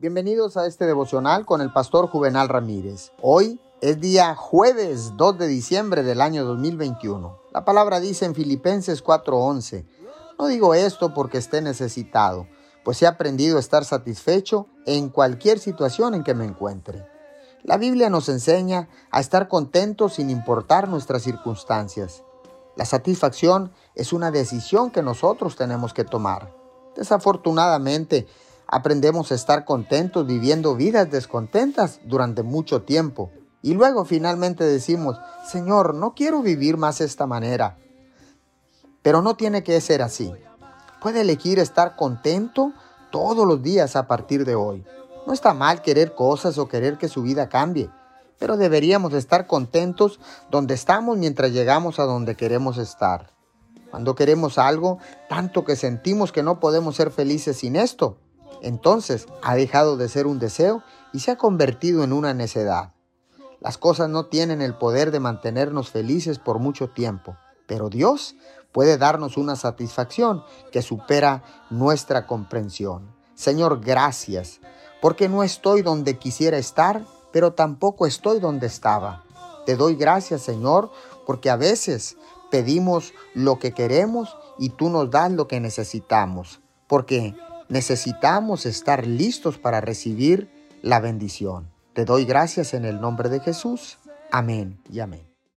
Bienvenidos a este devocional con el pastor Juvenal Ramírez. Hoy es día jueves 2 de diciembre del año 2021. La palabra dice en Filipenses 4:11, no digo esto porque esté necesitado, pues he aprendido a estar satisfecho en cualquier situación en que me encuentre. La Biblia nos enseña a estar contentos sin importar nuestras circunstancias. La satisfacción es una decisión que nosotros tenemos que tomar. Desafortunadamente, aprendemos a estar contentos viviendo vidas descontentas durante mucho tiempo. Y luego finalmente decimos, Señor, no quiero vivir más esta manera. Pero no tiene que ser así. Puede elegir estar contento todos los días a partir de hoy. No está mal querer cosas o querer que su vida cambie, pero deberíamos estar contentos donde estamos mientras llegamos a donde queremos estar. Cuando queremos algo, tanto que sentimos que no podemos ser felices sin esto, entonces ha dejado de ser un deseo y se ha convertido en una necedad. Las cosas no tienen el poder de mantenernos felices por mucho tiempo, pero Dios puede darnos una satisfacción que supera nuestra comprensión. Señor, gracias, porque no estoy donde quisiera estar, pero tampoco estoy donde estaba. Te doy gracias, Señor, porque a veces pedimos lo que queremos y tú nos das lo que necesitamos, porque necesitamos estar listos para recibir la bendición. Te doy gracias en el nombre de Jesús. Amén y amén.